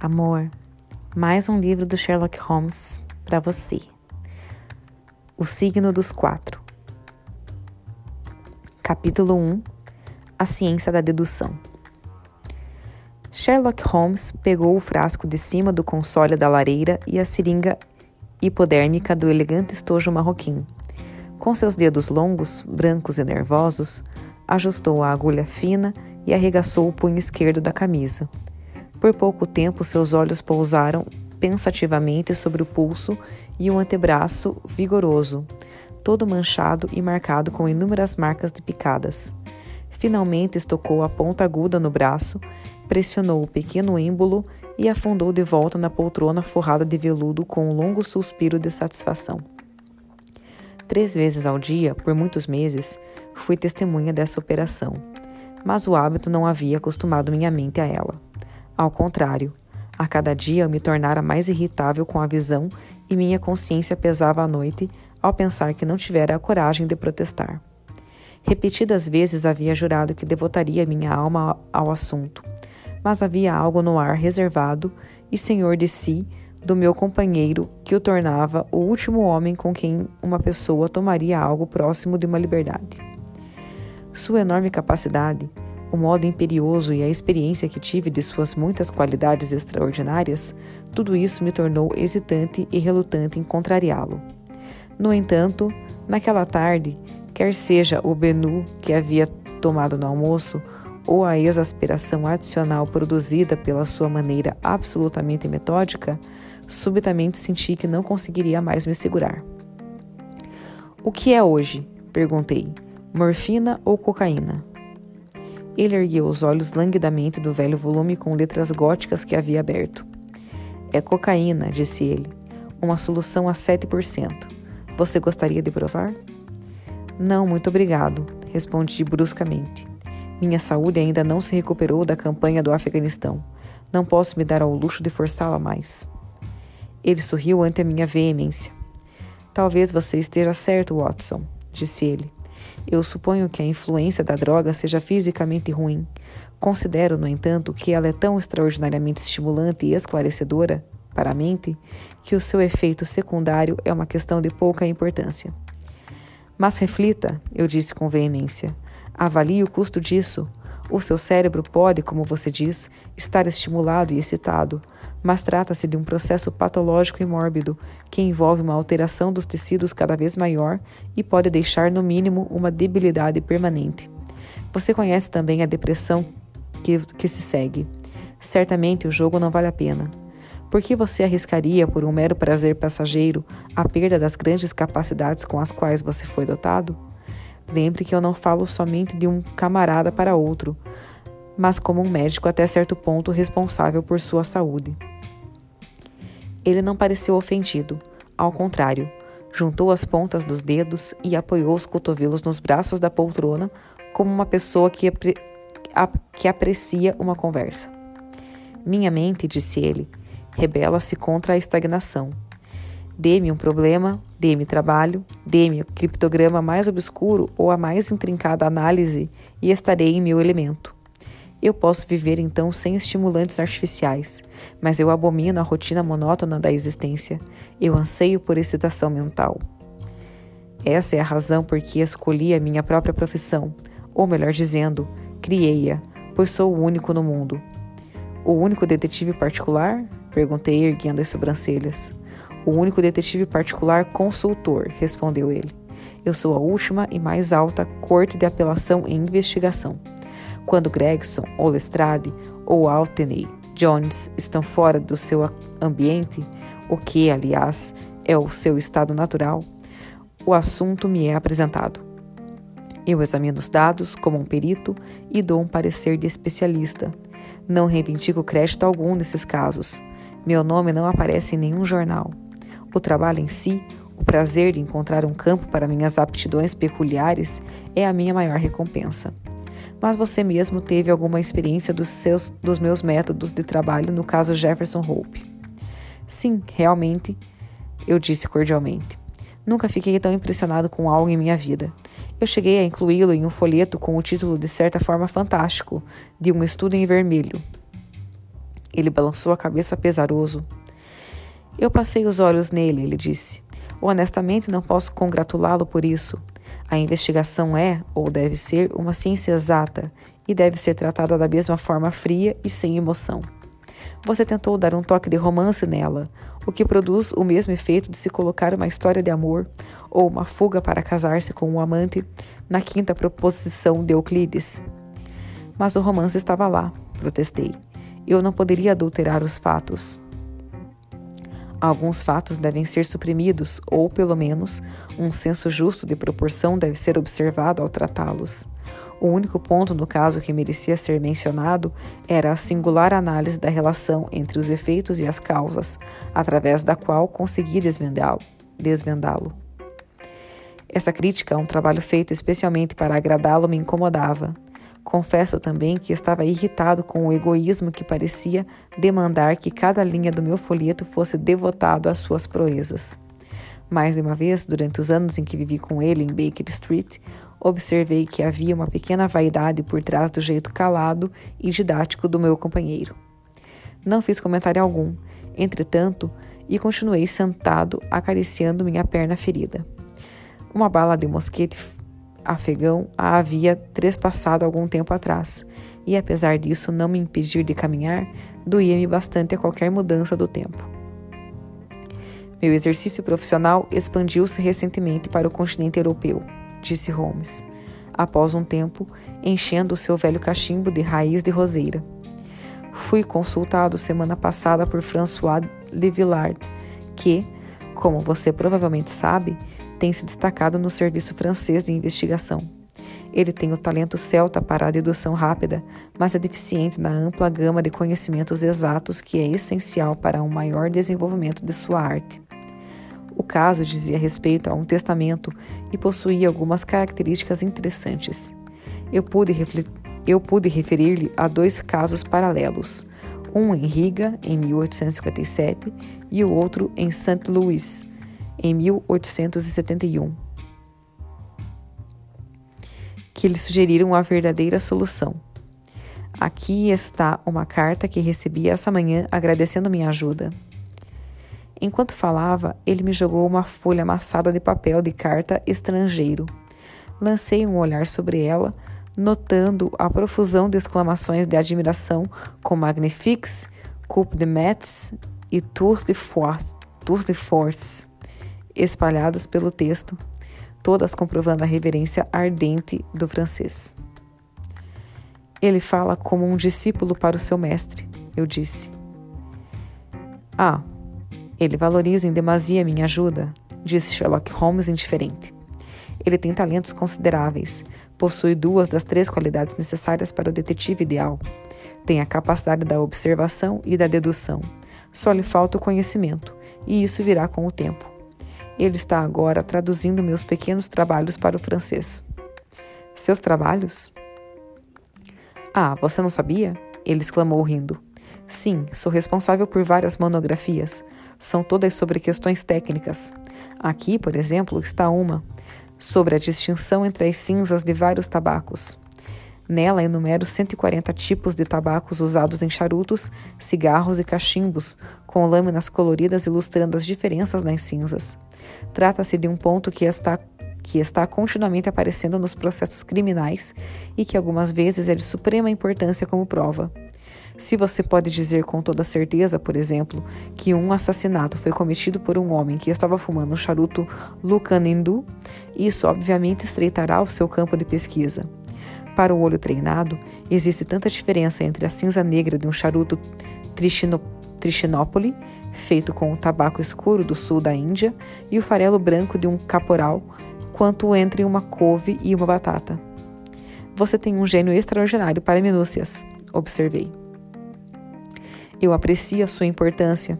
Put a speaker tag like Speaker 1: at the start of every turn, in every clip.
Speaker 1: Amor, mais um livro do Sherlock Holmes para você. O signo dos quatro. Capítulo 1 A ciência da dedução. Sherlock Holmes pegou o frasco de cima do console da lareira e a seringa hipodérmica do elegante estojo marroquim. Com seus dedos longos, brancos e nervosos, ajustou a agulha fina e arregaçou o punho esquerdo da camisa por pouco tempo, seus olhos pousaram pensativamente sobre o pulso e o antebraço vigoroso, todo manchado e marcado com inúmeras marcas de picadas. Finalmente estocou a ponta aguda no braço, pressionou o pequeno êmbolo e afundou de volta na poltrona forrada de veludo com um longo suspiro de satisfação. Três vezes ao dia, por muitos meses, fui testemunha dessa operação, mas o hábito não havia acostumado minha mente a ela. Ao contrário, a cada dia eu me tornara mais irritável com a visão e minha consciência pesava à noite ao pensar que não tivera a coragem de protestar. Repetidas vezes havia jurado que devotaria minha alma ao assunto, mas havia algo no ar reservado e senhor de si do meu companheiro que o tornava o último homem com quem uma pessoa tomaria algo próximo de uma liberdade. Sua enorme capacidade o modo imperioso e a experiência que tive de suas muitas qualidades extraordinárias, tudo isso me tornou hesitante e relutante em contrariá-lo. No entanto, naquela tarde, quer seja o benu que havia tomado no almoço, ou a exasperação adicional produzida pela sua maneira absolutamente metódica, subitamente senti que não conseguiria mais me segurar. O que é hoje? perguntei. Morfina ou cocaína? Ele ergueu os olhos languidamente do velho volume com letras góticas que havia aberto. É cocaína, disse ele. Uma solução a 7%. Você gostaria de provar? Não, muito obrigado, respondi bruscamente. Minha saúde ainda não se recuperou da campanha do Afeganistão. Não posso me dar ao luxo de forçá-la mais. Ele sorriu ante a minha veemência. Talvez você esteja certo, Watson, disse ele. Eu suponho que a influência da droga seja fisicamente ruim. Considero, no entanto, que ela é tão extraordinariamente estimulante e esclarecedora para a mente que o seu efeito secundário é uma questão de pouca importância. Mas reflita, eu disse com veemência. Avalie o custo disso. O seu cérebro pode, como você diz, estar estimulado e excitado, mas trata-se de um processo patológico e mórbido que envolve uma alteração dos tecidos cada vez maior e pode deixar, no mínimo, uma debilidade permanente. Você conhece também a depressão que, que se segue. Certamente o jogo não vale a pena. Por que você arriscaria, por um mero prazer passageiro, a perda das grandes capacidades com as quais você foi dotado? Lembre que eu não falo somente de um camarada para outro, mas como um médico até certo ponto responsável por sua saúde. Ele não pareceu ofendido, ao contrário, juntou as pontas dos dedos e apoiou os cotovelos nos braços da poltrona como uma pessoa que, apre que aprecia uma conversa. Minha mente, disse ele, rebela-se contra a estagnação. Dê-me um problema, dê-me trabalho, dê-me o criptograma mais obscuro ou a mais intrincada análise e estarei em meu elemento. Eu posso viver então sem estimulantes artificiais, mas eu abomino a rotina monótona da existência. Eu anseio por excitação mental. Essa é a razão por que escolhi a minha própria profissão, ou melhor dizendo, criei-a, pois sou o único no mundo. O único detetive particular? Perguntei, erguendo as sobrancelhas. O único detetive particular consultor, respondeu ele. Eu sou a última e mais alta corte de apelação e investigação. Quando Gregson, ou Lestrade, ou Altney Jones estão fora do seu ambiente, o que, aliás, é o seu estado natural, o assunto me é apresentado. Eu examino os dados como um perito e dou um parecer de especialista. Não reivindico crédito algum nesses casos. Meu nome não aparece em nenhum jornal. O trabalho em si, o prazer de encontrar um campo para minhas aptidões peculiares, é a minha maior recompensa. Mas você mesmo teve alguma experiência dos, seus, dos meus métodos de trabalho no caso Jefferson Hope? Sim, realmente, eu disse cordialmente. Nunca fiquei tão impressionado com algo em minha vida. Eu cheguei a incluí-lo em um folheto com o título de certa forma fantástico, de um estudo em vermelho. Ele balançou a cabeça pesaroso. Eu passei os olhos nele, ele disse. Honestamente, não posso congratulá-lo por isso. A investigação é, ou deve ser, uma ciência exata e deve ser tratada da mesma forma fria e sem emoção. Você tentou dar um toque de romance nela, o que produz o mesmo efeito de se colocar uma história de amor ou uma fuga para casar-se com um amante na quinta proposição de Euclides. Mas o romance estava lá, protestei. Eu não poderia adulterar os fatos. Alguns fatos devem ser suprimidos, ou, pelo menos, um senso justo de proporção deve ser observado ao tratá-los. O único ponto no caso que merecia ser mencionado era a singular análise da relação entre os efeitos e as causas, através da qual consegui desvendá-lo. Essa crítica a um trabalho feito especialmente para agradá-lo me incomodava. Confesso também que estava irritado com o egoísmo que parecia demandar que cada linha do meu folheto fosse devotado às suas proezas. Mais de uma vez, durante os anos em que vivi com ele em Baker Street, observei que havia uma pequena vaidade por trás do jeito calado e didático do meu companheiro. Não fiz comentário algum, entretanto, e continuei sentado acariciando minha perna ferida. Uma bala de mosquete afegão a havia trespassado algum tempo atrás, e apesar disso não me impedir de caminhar, doía-me bastante a qualquer mudança do tempo. Meu exercício profissional expandiu-se recentemente para o continente europeu, disse Holmes, após um tempo, enchendo o seu velho cachimbo de raiz de roseira. Fui consultado semana passada por François de Villard, que, como você provavelmente sabe, tem se destacado no serviço francês de investigação. Ele tem o talento celta para a dedução rápida, mas é deficiente na ampla gama de conhecimentos exatos que é essencial para um maior desenvolvimento de sua arte. O caso dizia respeito a um testamento e possuía algumas características interessantes. Eu pude, eu pude referir-lhe a dois casos paralelos, um em Riga, em 1857, e o outro em St. Louis, em 1871, que lhe sugeriram a verdadeira solução. Aqui está uma carta que recebi essa manhã agradecendo minha ajuda. Enquanto falava, ele me jogou uma folha amassada de papel de carta estrangeiro. Lancei um olhar sobre ela, notando a profusão de exclamações de admiração com Magnifiques, Coupe de Metz e Tours de Force. Tours de Force espalhados pelo texto, todas comprovando a reverência ardente do francês. Ele fala como um discípulo para o seu mestre, eu disse. Ah, ele valoriza em demasia minha ajuda, disse Sherlock Holmes indiferente. Ele tem talentos consideráveis, possui duas das três qualidades necessárias para o detetive ideal. Tem a capacidade da observação e da dedução. Só lhe falta o conhecimento, e isso virá com o tempo. Ele está agora traduzindo meus pequenos trabalhos para o francês. Seus trabalhos? Ah, você não sabia? Ele exclamou rindo. Sim, sou responsável por várias monografias. São todas sobre questões técnicas. Aqui, por exemplo, está uma sobre a distinção entre as cinzas de vários tabacos. Nela enumero 140 tipos de tabacos usados em charutos, cigarros e cachimbos, com lâminas coloridas ilustrando as diferenças nas cinzas. Trata-se de um ponto que está que está continuamente aparecendo nos processos criminais e que algumas vezes é de suprema importância como prova. Se você pode dizer com toda certeza, por exemplo, que um assassinato foi cometido por um homem que estava fumando um charuto Lucanindu, isso obviamente estreitará o seu campo de pesquisa. Para o olho treinado, existe tanta diferença entre a cinza negra de um charuto Trichinópoli, feito com o tabaco escuro do sul da Índia, e o farelo branco de um caporal, quanto entre uma couve e uma batata. Você tem um gênio extraordinário para minúcias, observei. Eu aprecio a sua importância,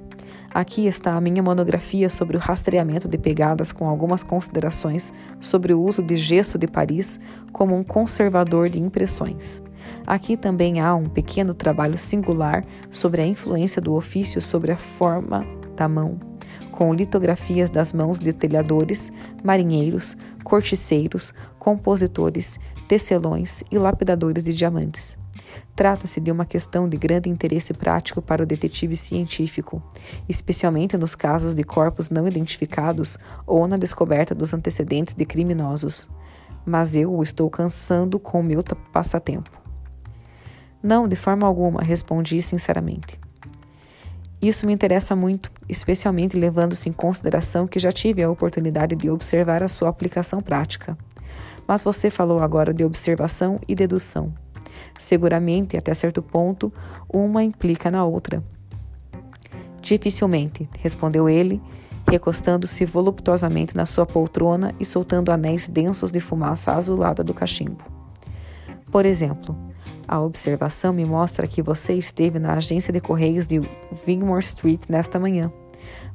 Speaker 1: Aqui está a minha monografia sobre o rastreamento de pegadas com algumas considerações sobre o uso de gesso de Paris como um conservador de impressões. Aqui também há um pequeno trabalho singular sobre a influência do ofício sobre a forma da mão, com litografias das mãos de telhadores, marinheiros, corticeiros, compositores, tecelões e lapidadores de diamantes. Trata-se de uma questão de grande interesse prático para o detetive científico, especialmente nos casos de corpos não identificados ou na descoberta dos antecedentes de criminosos. Mas eu o estou cansando com o meu passatempo. Não, de forma alguma, respondi sinceramente. Isso me interessa muito, especialmente levando-se em consideração que já tive a oportunidade de observar a sua aplicação prática. Mas você falou agora de observação e dedução. Seguramente, até certo ponto, uma implica na outra. Dificilmente, respondeu ele, recostando-se voluptuosamente na sua poltrona e soltando anéis densos de fumaça azulada do cachimbo. Por exemplo, a observação me mostra que você esteve na agência de correios de Wingmore Street nesta manhã,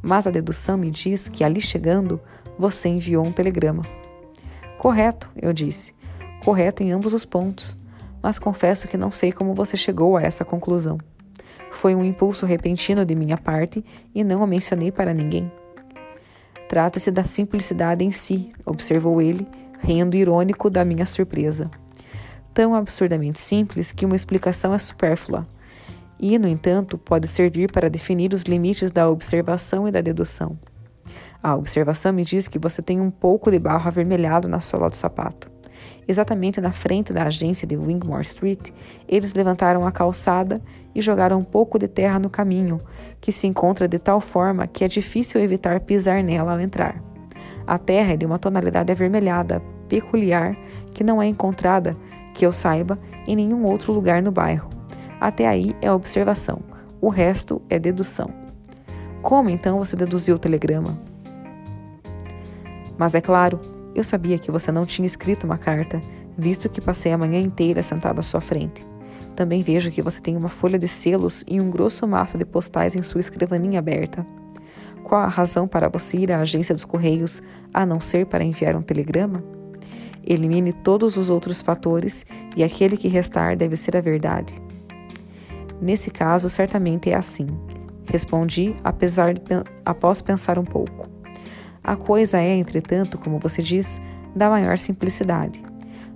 Speaker 1: mas a dedução me diz que ali chegando você enviou um telegrama. Correto, eu disse. Correto em ambos os pontos, mas confesso que não sei como você chegou a essa conclusão. Foi um impulso repentino de minha parte e não o mencionei para ninguém. Trata-se da simplicidade em si, observou ele, rindo irônico da minha surpresa tão absurdamente simples que uma explicação é supérflua, e, no entanto, pode servir para definir os limites da observação e da dedução. A observação me diz que você tem um pouco de barro avermelhado na sola do sapato. Exatamente na frente da agência de Wingmore Street, eles levantaram a calçada e jogaram um pouco de terra no caminho, que se encontra de tal forma que é difícil evitar pisar nela ao entrar. A terra é de uma tonalidade avermelhada, peculiar, que não é encontrada que eu saiba, em nenhum outro lugar no bairro. Até aí é observação, o resto é dedução. Como então você deduziu o telegrama? Mas é claro, eu sabia que você não tinha escrito uma carta, visto que passei a manhã inteira sentado à sua frente. Também vejo que você tem uma folha de selos e um grosso maço de postais em sua escrivaninha aberta. Qual a razão para você ir à agência dos Correios a não ser para enviar um telegrama? Elimine todos os outros fatores e aquele que restar deve ser a verdade. Nesse caso, certamente é assim. Respondi, apesar de, após pensar um pouco. A coisa é, entretanto, como você diz, da maior simplicidade.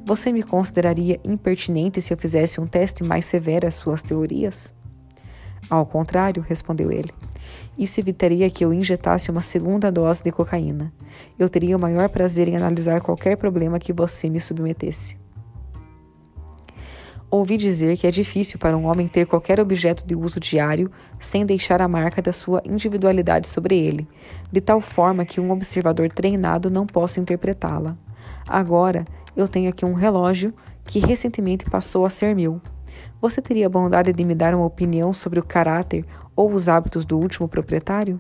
Speaker 1: Você me consideraria impertinente se eu fizesse um teste mais severo às suas teorias? Ao contrário, respondeu ele. Isso evitaria que eu injetasse uma segunda dose de cocaína. Eu teria o maior prazer em analisar qualquer problema que você me submetesse. Ouvi dizer que é difícil para um homem ter qualquer objeto de uso diário sem deixar a marca da sua individualidade sobre ele, de tal forma que um observador treinado não possa interpretá-la. Agora, eu tenho aqui um relógio que recentemente passou a ser meu. Você teria a bondade de me dar uma opinião sobre o caráter ou os hábitos do último proprietário?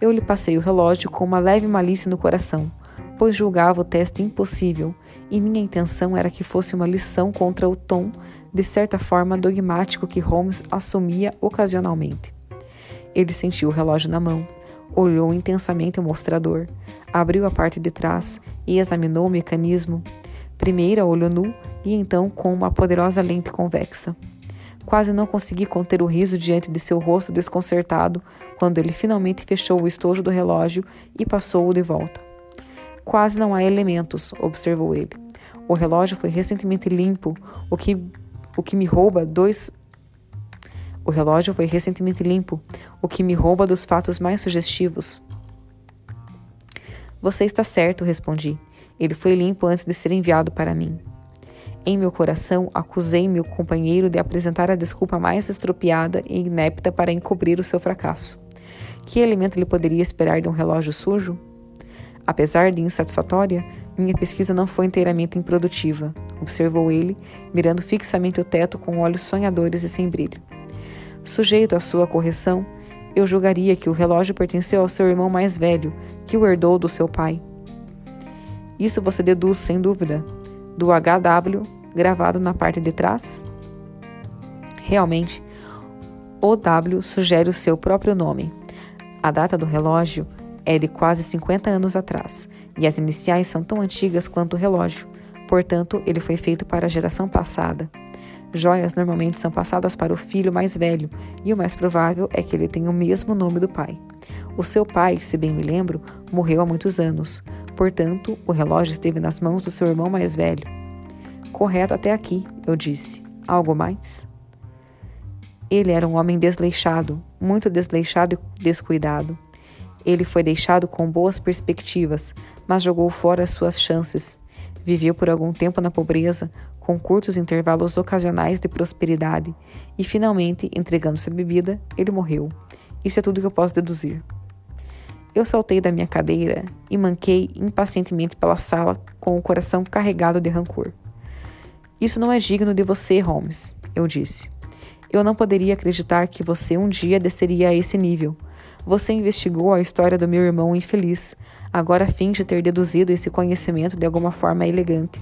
Speaker 1: Eu lhe passei o relógio com uma leve malícia no coração, pois julgava o teste impossível e minha intenção era que fosse uma lição contra o tom, de certa forma dogmático que Holmes assumia ocasionalmente. Ele sentiu o relógio na mão, olhou intensamente o mostrador, abriu a parte de trás e examinou o mecanismo, primeiro a olho nu e então com uma poderosa lente convexa. Quase não consegui conter o riso diante de seu rosto desconcertado quando ele finalmente fechou o estojo do relógio e passou-o de volta. Quase não há elementos, observou ele. O relógio foi recentemente limpo, o que, o que me rouba dois. O relógio foi recentemente limpo, o que me rouba dos fatos mais sugestivos. Você está certo, respondi. Ele foi limpo antes de ser enviado para mim. Em meu coração, acusei meu companheiro de apresentar a desculpa mais estropiada e inepta para encobrir o seu fracasso. Que elemento ele poderia esperar de um relógio sujo? Apesar de insatisfatória, minha pesquisa não foi inteiramente improdutiva, observou ele, mirando fixamente o teto com olhos sonhadores e sem brilho. Sujeito à sua correção, eu julgaria que o relógio pertenceu ao seu irmão mais velho, que o herdou do seu pai. Isso você deduz, sem dúvida, do HW gravado na parte de trás? Realmente, o W sugere o seu próprio nome. A data do relógio é de quase 50 anos atrás e as iniciais são tão antigas quanto o relógio, portanto, ele foi feito para a geração passada. Joias normalmente são passadas para o filho mais velho e o mais provável é que ele tenha o mesmo nome do pai. O seu pai, se bem me lembro, morreu há muitos anos, portanto, o relógio esteve nas mãos do seu irmão mais velho. Correto até aqui, eu disse. Algo mais? Ele era um homem desleixado, muito desleixado e descuidado. Ele foi deixado com boas perspectivas, mas jogou fora as suas chances. Viveu por algum tempo na pobreza, com curtos intervalos ocasionais de prosperidade, e finalmente, entregando-se à bebida, ele morreu. Isso é tudo que eu posso deduzir. Eu saltei da minha cadeira e manquei impacientemente pela sala com o coração carregado de rancor. Isso não é digno de você, Holmes, eu disse. Eu não poderia acreditar que você um dia desceria a esse nível. Você investigou a história do meu irmão infeliz. Agora finge ter deduzido esse conhecimento de alguma forma elegante.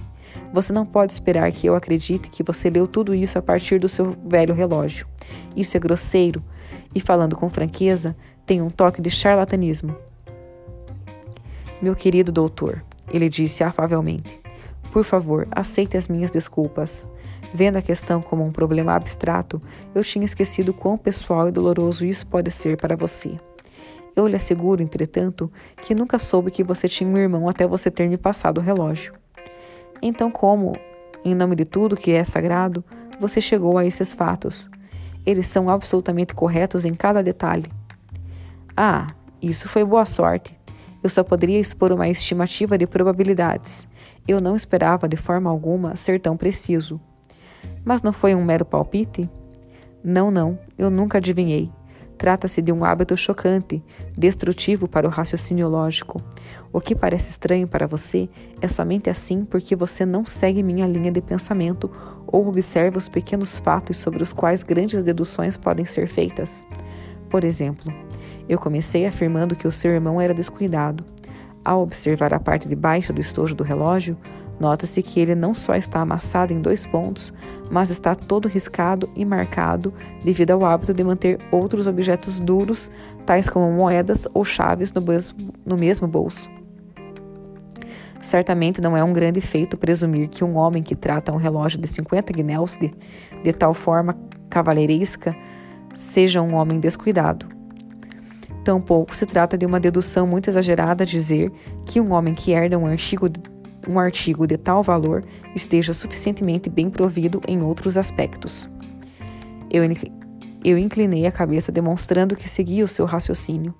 Speaker 1: Você não pode esperar que eu acredite que você leu tudo isso a partir do seu velho relógio. Isso é grosseiro e, falando com franqueza, tem um toque de charlatanismo. Meu querido doutor, ele disse afavelmente, por favor, aceite as minhas desculpas. Vendo a questão como um problema abstrato, eu tinha esquecido quão pessoal e doloroso isso pode ser para você. Eu lhe asseguro, entretanto, que nunca soube que você tinha um irmão até você ter me passado o relógio. Então, como, em nome de tudo que é sagrado, você chegou a esses fatos? Eles são absolutamente corretos em cada detalhe. Ah, isso foi boa sorte. Eu só poderia expor uma estimativa de probabilidades. Eu não esperava de forma alguma ser tão preciso. Mas não foi um mero palpite? Não, não, eu nunca adivinhei. Trata-se de um hábito chocante, destrutivo para o raciocínio lógico. O que parece estranho para você é somente assim porque você não segue minha linha de pensamento ou observa os pequenos fatos sobre os quais grandes deduções podem ser feitas. Por exemplo, eu comecei afirmando que o seu irmão era descuidado. Ao observar a parte de baixo do estojo do relógio, Nota-se que ele não só está amassado em dois pontos, mas está todo riscado e marcado devido ao hábito de manter outros objetos duros, tais como moedas ou chaves, no, no mesmo bolso. Certamente não é um grande feito presumir que um homem que trata um relógio de 50 guinéus de, de tal forma cavalheiresca seja um homem descuidado. Tampouco se trata de uma dedução muito exagerada dizer que um homem que herda um artigo um artigo de tal valor esteja suficientemente bem provido em outros aspectos. Eu, eu inclinei a cabeça, demonstrando que seguia o seu raciocínio.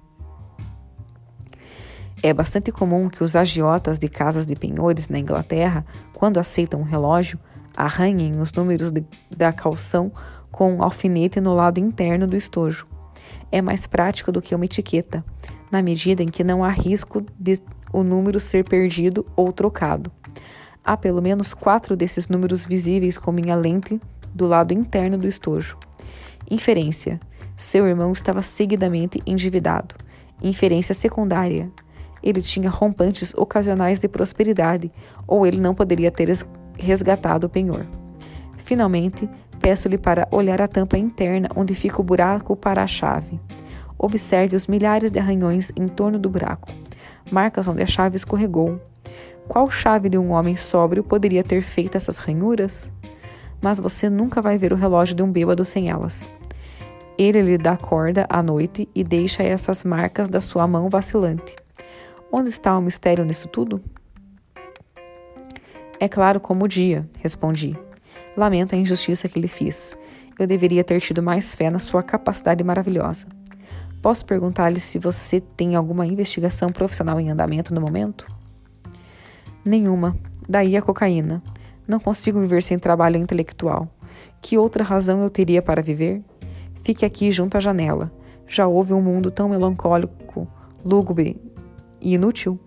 Speaker 1: É bastante comum que os agiotas de casas de penhores na Inglaterra, quando aceitam um relógio, arranhem os números de, da calção com um alfinete no lado interno do estojo. É mais prático do que uma etiqueta, na medida em que não há risco de o número ser perdido ou trocado. Há pelo menos quatro desses números visíveis com minha lente do lado interno do estojo. Inferência: seu irmão estava seguidamente endividado. Inferência secundária: ele tinha rompantes ocasionais de prosperidade, ou ele não poderia ter resgatado o penhor. Finalmente, peço-lhe para olhar a tampa interna onde fica o buraco para a chave. Observe os milhares de arranhões em torno do buraco marcas onde a chave escorregou. Qual chave de um homem sóbrio poderia ter feito essas ranhuras? Mas você nunca vai ver o relógio de um bêbado sem elas. Ele lhe dá corda à noite e deixa essas marcas da sua mão vacilante. Onde está o mistério nisso tudo? É claro como o dia, respondi. Lamento a injustiça que lhe fiz. Eu deveria ter tido mais fé na sua capacidade maravilhosa. Posso perguntar-lhe se você tem alguma investigação profissional em andamento no momento? Nenhuma. Daí a cocaína. Não consigo viver sem trabalho intelectual. Que outra razão eu teria para viver? Fique aqui junto à janela. Já houve um mundo tão melancólico, lúgubre e inútil?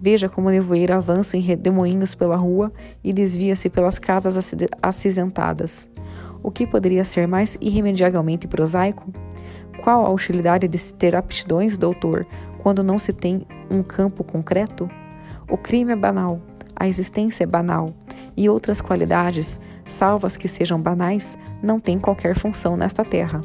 Speaker 1: Veja como o nevoeiro avança em redemoinhos pela rua e desvia-se pelas casas acinzentadas. O que poderia ser mais irremediavelmente prosaico? Qual a utilidade de se ter aptidões, doutor, quando não se tem um campo concreto? O crime é banal, a existência é banal, e outras qualidades, salvas que sejam banais, não têm qualquer função nesta terra.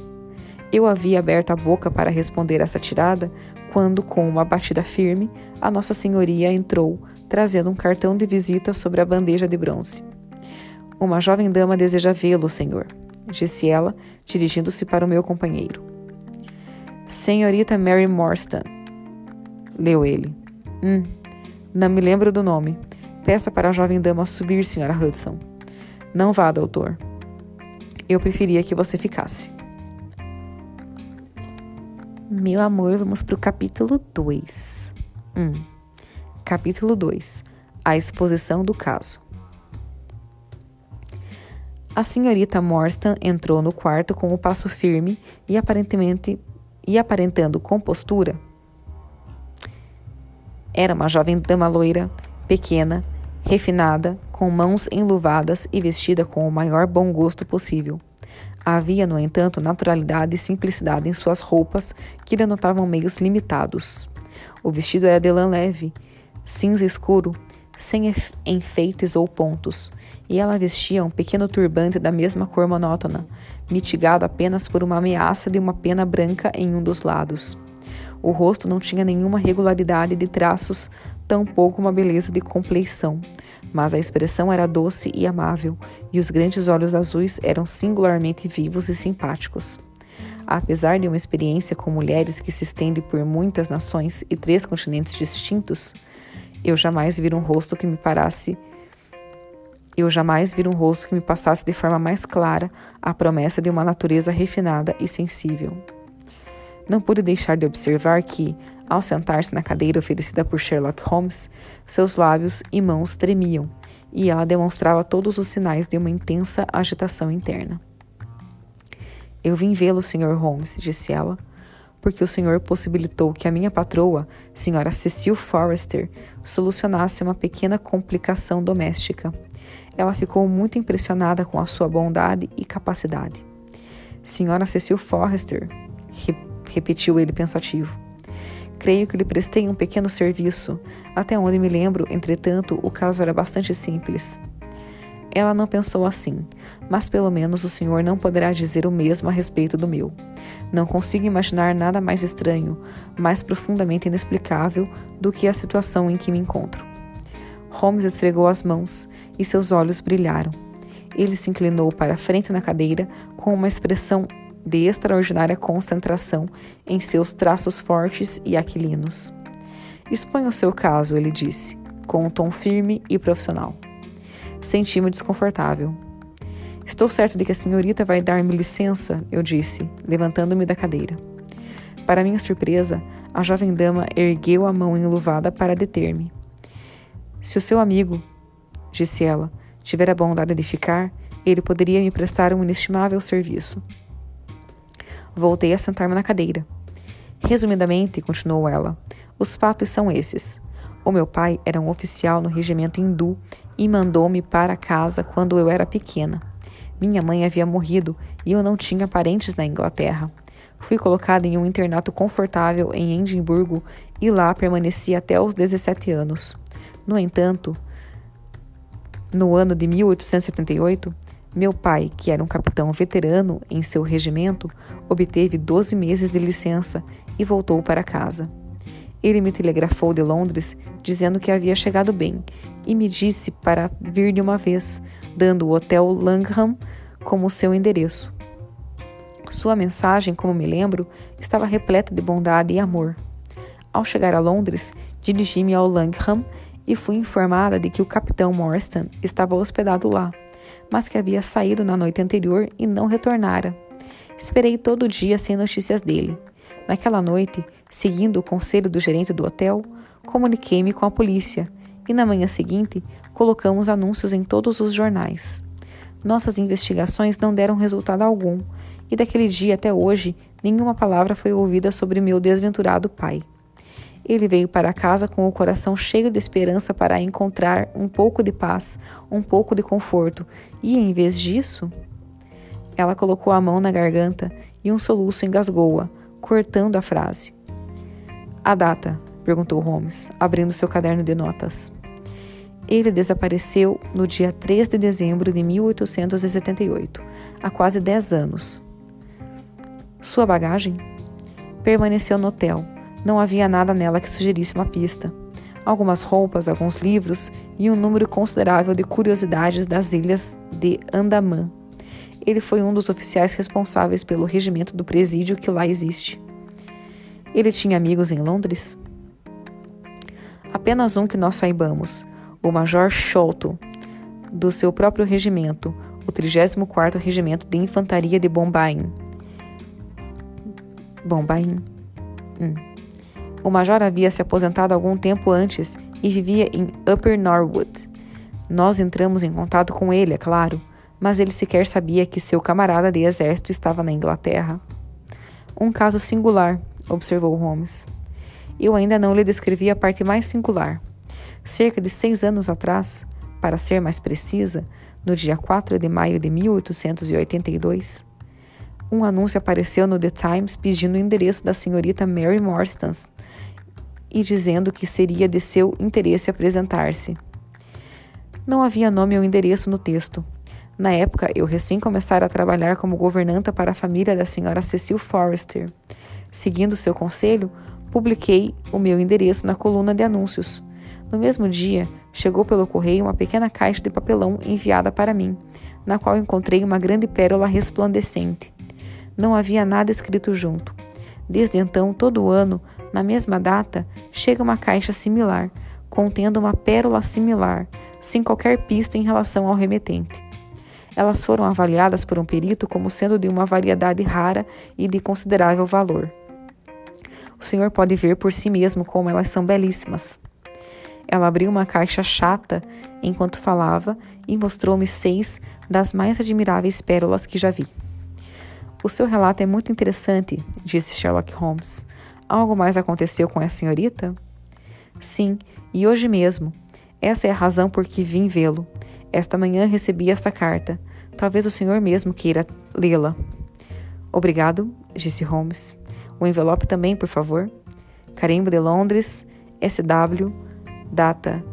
Speaker 1: Eu havia aberto a boca para responder essa tirada quando, com uma batida firme, a Nossa Senhoria entrou, trazendo um cartão de visita sobre a bandeja de bronze. Uma jovem dama deseja vê-lo, senhor, disse ela, dirigindo-se para o meu companheiro. Senhorita Mary Morstan, leu ele. Hum, não me lembro do nome. Peça para a jovem dama subir, senhora Hudson. Não vá, doutor. Eu preferia que você ficasse. Meu amor, vamos para o capítulo 2. Hum. Capítulo 2 A exposição do caso. A senhorita Morstan entrou no quarto com o passo firme e aparentemente e aparentando compostura. Era uma jovem dama loira, pequena, refinada, com mãos enluvadas e vestida com o maior bom gosto possível. Havia, no entanto, naturalidade e simplicidade em suas roupas que denotavam meios limitados. O vestido era de lã leve, cinza escuro, sem enfeites ou pontos, e ela vestia um pequeno turbante da mesma cor monótona, mitigado apenas por uma ameaça de uma pena branca em um dos lados. O rosto não tinha nenhuma regularidade de traços, tampouco uma beleza de compleição, mas a expressão era doce e amável, e os grandes olhos azuis eram singularmente vivos e simpáticos. Apesar de uma experiência com mulheres que se estende por muitas nações e três continentes distintos, eu jamais vi um rosto que me parasse eu jamais vi um rosto que me passasse de forma mais clara a promessa de uma natureza refinada e sensível. Não pude deixar de observar que, ao sentar-se na cadeira oferecida por Sherlock Holmes, seus lábios e mãos tremiam, e ela demonstrava todos os sinais de uma intensa agitação interna. Eu vim vê-lo, Sr. Holmes, disse ela, porque o senhor possibilitou que a minha patroa, senhora Cecil Forrester, solucionasse uma pequena complicação doméstica. Ela ficou muito impressionada com a sua bondade e capacidade. Senhora Cecil Forrester, re repetiu ele pensativo. Creio que lhe prestei um pequeno serviço. Até onde me lembro, entretanto, o caso era bastante simples. Ela não pensou assim, mas pelo menos o senhor não poderá dizer o mesmo a respeito do meu. Não consigo imaginar nada mais estranho, mais profundamente inexplicável do que a situação em que me encontro. Holmes esfregou as mãos e seus olhos brilharam. Ele se inclinou para a frente na cadeira com uma expressão de extraordinária concentração em seus traços fortes e aquilinos. Exponha o seu caso, ele disse, com um tom firme e profissional. Senti-me desconfortável. Estou certo de que a senhorita vai dar-me licença, eu disse, levantando-me da cadeira. Para minha surpresa, a jovem dama ergueu a mão enluvada para deter-me. Se o seu amigo, disse ela, tiver a bondade de ficar, ele poderia me prestar um inestimável serviço. Voltei a sentar-me na cadeira. Resumidamente, continuou ela, os fatos são esses. O meu pai era um oficial no regimento hindu e mandou-me para casa quando eu era pequena. Minha mãe havia morrido e eu não tinha parentes na Inglaterra. Fui colocada em um internato confortável em Edimburgo e lá permaneci até os 17 anos. No entanto, no ano de 1878, meu pai, que era um capitão veterano em seu regimento, obteve 12 meses de licença e voltou para casa. Ele me telegrafou de Londres dizendo que havia chegado bem e me disse para vir de uma vez, dando o Hotel Langham como seu endereço. Sua mensagem, como me lembro, estava repleta de bondade e amor. Ao chegar a Londres, dirigi-me ao Langham e fui informada de que o capitão Morstan estava hospedado lá, mas que havia saído na noite anterior e não retornara. Esperei todo o dia sem notícias dele. Naquela noite, seguindo o conselho do gerente do hotel, comuniquei-me com a polícia e na manhã seguinte colocamos anúncios em todos os jornais. Nossas investigações não deram resultado algum e daquele dia até hoje nenhuma palavra foi ouvida sobre meu desventurado pai. Ele veio para casa com o coração cheio de esperança para encontrar um pouco de paz, um pouco de conforto, e em vez disso, ela colocou a mão na garganta e um soluço engasgou-a cortando a frase. A data? perguntou Holmes, abrindo seu caderno de notas. Ele desapareceu no dia 3 de dezembro de 1878, há quase 10 anos. Sua bagagem? Permaneceu no hotel. Não havia nada nela que sugerisse uma pista. Algumas roupas, alguns livros e um número considerável de curiosidades das ilhas de Andaman ele foi um dos oficiais responsáveis pelo regimento do presídio que lá existe. Ele tinha amigos em Londres? Apenas um que nós saibamos, o Major Sholto, do seu próprio regimento, o 34º Regimento de Infantaria de Bombaim. Bombaim. Hum. O major havia se aposentado algum tempo antes e vivia em Upper Norwood. Nós entramos em contato com ele, é claro, mas ele sequer sabia que seu camarada de exército estava na Inglaterra. Um caso singular, observou Holmes. Eu ainda não lhe descrevi a parte mais singular. Cerca de seis anos atrás, para ser mais precisa, no dia 4 de maio de 1882, um anúncio apareceu no The Times pedindo o endereço da senhorita Mary Morstons e dizendo que seria de seu interesse apresentar-se. Não havia nome ou endereço no texto. Na época, eu recém começara a trabalhar como governanta para a família da senhora Cecil Forrester. Seguindo seu conselho, publiquei o meu endereço na coluna de anúncios. No mesmo dia, chegou pelo correio uma pequena caixa de papelão enviada para mim, na qual encontrei uma grande pérola resplandecente. Não havia nada escrito junto. Desde então, todo ano, na mesma data, chega uma caixa similar, contendo uma pérola similar, sem qualquer pista em relação ao remetente. Elas foram avaliadas por um perito como sendo de uma variedade rara e de considerável valor. O senhor pode ver por si mesmo como elas são belíssimas. Ela abriu uma caixa chata enquanto falava e mostrou-me seis das mais admiráveis pérolas que já vi. O seu relato é muito interessante, disse Sherlock Holmes. Algo mais aconteceu com a senhorita? Sim, e hoje mesmo. Essa é a razão por que vim vê-lo. Esta manhã recebi esta carta. Talvez o senhor mesmo queira lê-la. Obrigado, disse Holmes. O envelope também, por favor. Carimbo de Londres, SW, data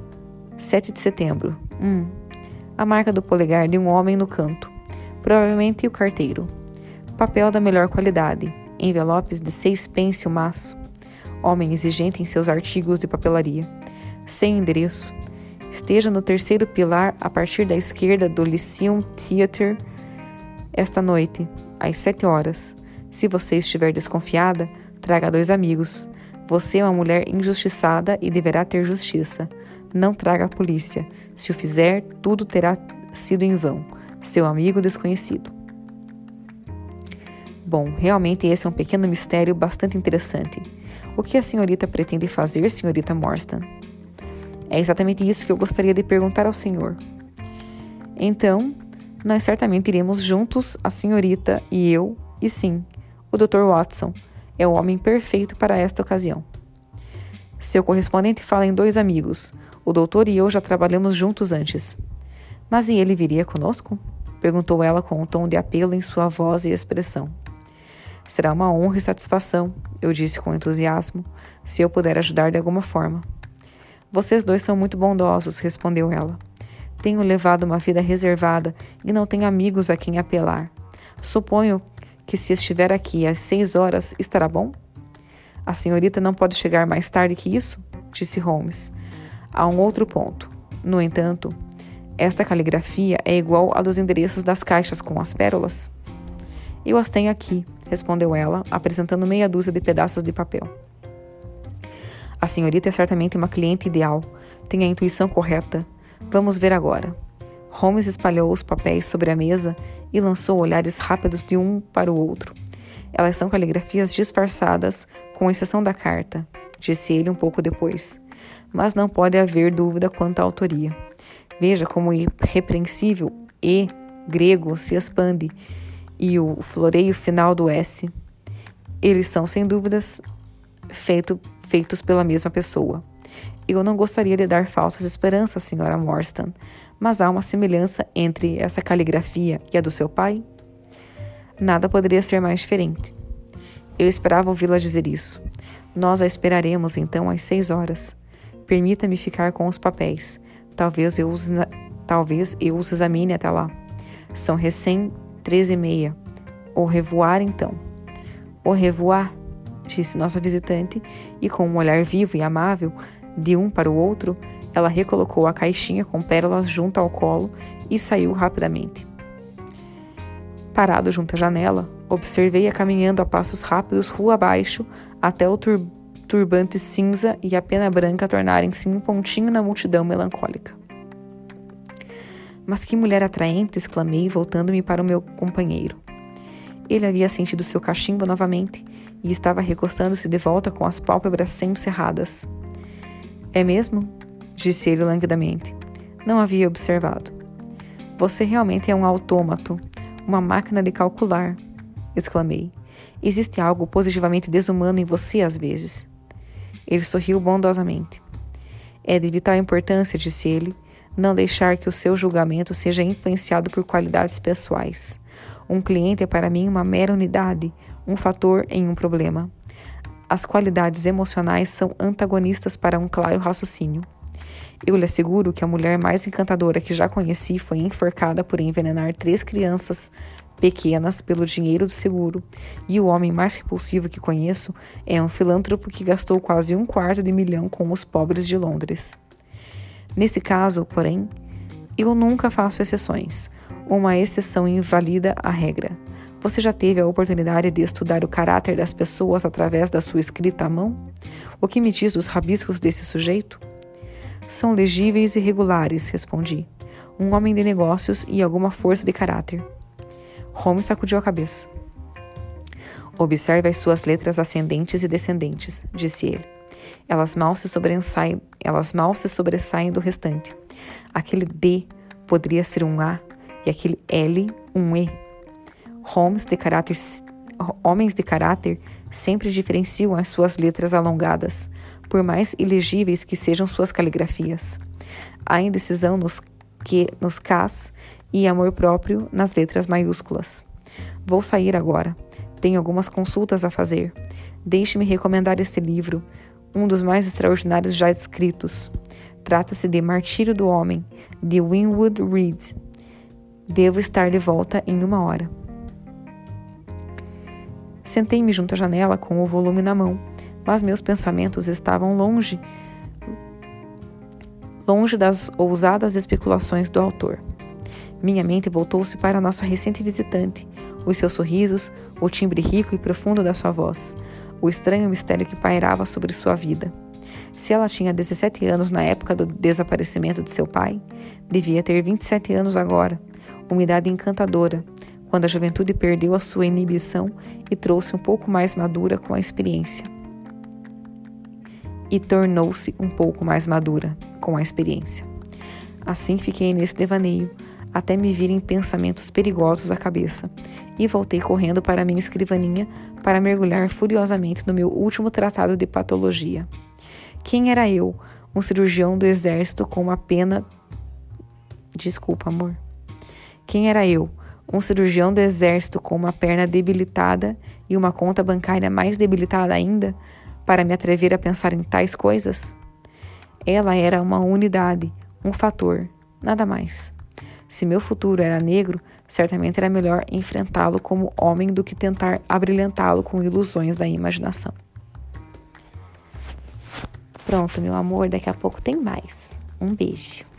Speaker 1: 7 de setembro. Hum. A marca do polegar de um homem no canto. Provavelmente o carteiro. Papel da melhor qualidade. Envelopes de seis pence o maço. Homem exigente em seus artigos de papelaria. Sem endereço. Esteja no terceiro pilar a partir da esquerda do Lyceum Theatre esta noite, às sete horas. Se você estiver desconfiada, traga dois amigos. Você é uma mulher injustiçada e deverá ter justiça. Não traga a polícia. Se o fizer, tudo terá sido em vão. Seu amigo desconhecido. Bom, realmente esse é um pequeno mistério bastante interessante. O que a senhorita pretende fazer, senhorita Morstan? É exatamente isso que eu gostaria de perguntar ao senhor. Então, nós certamente iremos juntos, a senhorita e eu, e sim, o Dr. Watson é o homem perfeito para esta ocasião. Seu correspondente fala em dois amigos. O doutor e eu já trabalhamos juntos antes. Mas e ele viria conosco? Perguntou ela com um tom de apelo em sua voz e expressão. Será uma honra e satisfação, eu disse com entusiasmo, se eu puder ajudar de alguma forma. Vocês dois são muito bondosos, respondeu ela. Tenho levado uma vida reservada e não tenho amigos a quem apelar. Suponho que se estiver aqui às seis horas estará bom? A senhorita não pode chegar mais tarde que isso? disse Holmes. Há um outro ponto. No entanto, esta caligrafia é igual à dos endereços das caixas com as pérolas? Eu as tenho aqui, respondeu ela, apresentando meia dúzia de pedaços de papel. A senhorita é certamente uma cliente ideal. Tem a intuição correta. Vamos ver agora. Holmes espalhou os papéis sobre a mesa e lançou olhares rápidos de um para o outro. Elas são caligrafias disfarçadas, com exceção da carta, disse ele um pouco depois. Mas não pode haver dúvida quanto à autoria. Veja como irrepreensível E grego se expande e o floreio final do S. Eles são, sem dúvidas, feito feitos pela mesma pessoa. Eu não gostaria de dar falsas esperanças, senhora Morstan, mas há uma semelhança entre essa caligrafia e a do seu pai? Nada poderia ser mais diferente. Eu esperava ouvi-la dizer isso. Nós a esperaremos então às seis horas. Permita-me ficar com os papéis. Talvez eu os, talvez eu os examine até lá. São recém treze e meia. Au revoir, então. Au revoir disse nossa visitante, e com um olhar vivo e amável, de um para o outro, ela recolocou a caixinha com pérolas junto ao colo e saiu rapidamente. Parado junto à janela, observei-a caminhando a passos rápidos rua abaixo até o tur turbante cinza e a pena branca tornarem-se um pontinho na multidão melancólica. Mas que mulher atraente! exclamei, voltando-me para o meu companheiro. Ele havia sentido seu cachimbo novamente e estava recostando-se de volta com as pálpebras sempre cerradas. É mesmo? disse ele languidamente. Não havia observado. Você realmente é um autômato, uma máquina de calcular, exclamei. Existe algo positivamente desumano em você às vezes. Ele sorriu bondosamente. É de vital importância, disse ele, não deixar que o seu julgamento seja influenciado por qualidades pessoais. Um cliente é para mim uma mera unidade, um fator em um problema. As qualidades emocionais são antagonistas para um claro raciocínio. Eu lhe asseguro que a mulher mais encantadora que já conheci foi enforcada por envenenar três crianças pequenas pelo dinheiro do seguro, e o homem mais repulsivo que conheço é um filântropo que gastou quase um quarto de milhão com os pobres de Londres. Nesse caso, porém, eu nunca faço exceções. Uma exceção invalida a regra. Você já teve a oportunidade de estudar o caráter das pessoas através da sua escrita à mão? O que me diz dos rabiscos desse sujeito? São legíveis e regulares, respondi. Um homem de negócios e alguma força de caráter. Holmes sacudiu a cabeça. Observe as suas letras ascendentes e descendentes, disse ele. Elas mal se sobressaem, elas mal se sobressaem do restante. Aquele D poderia ser um A e aquele L um E. Holmes de caráter, homens de caráter sempre diferenciam as suas letras alongadas, por mais ilegíveis que sejam suas caligrafias. Há indecisão nos, que, nos Ks e amor próprio nas letras maiúsculas. Vou sair agora. Tenho algumas consultas a fazer. Deixe-me recomendar este livro, um dos mais extraordinários já escritos. Trata-se de Martírio do Homem, de Winwood Reade. Devo estar de volta em uma hora. Sentei-me junto à janela com o volume na mão, mas meus pensamentos estavam longe, longe das ousadas especulações do autor. Minha mente voltou-se para a nossa recente visitante, os seus sorrisos, o timbre rico e profundo da sua voz, o estranho mistério que pairava sobre sua vida. Se ela tinha 17 anos na época do desaparecimento de seu pai, devia ter 27 anos agora, uma idade encantadora, quando a juventude perdeu a sua inibição e trouxe um pouco mais madura com a experiência. E tornou-se um pouco mais madura com a experiência. Assim fiquei nesse devaneio, até me virem pensamentos perigosos à cabeça, e voltei correndo para minha escrivaninha para mergulhar furiosamente no meu último tratado de patologia. Quem era eu, um cirurgião do exército com uma pena. Desculpa, amor. Quem era eu, um cirurgião do exército com uma perna debilitada e uma conta bancária mais debilitada ainda, para me atrever a pensar em tais coisas? Ela era uma unidade, um fator, nada mais. Se meu futuro era negro, certamente era melhor enfrentá-lo como homem do que tentar abrilhantá-lo com ilusões da imaginação. Pronto, meu amor, daqui a pouco tem mais. Um beijo.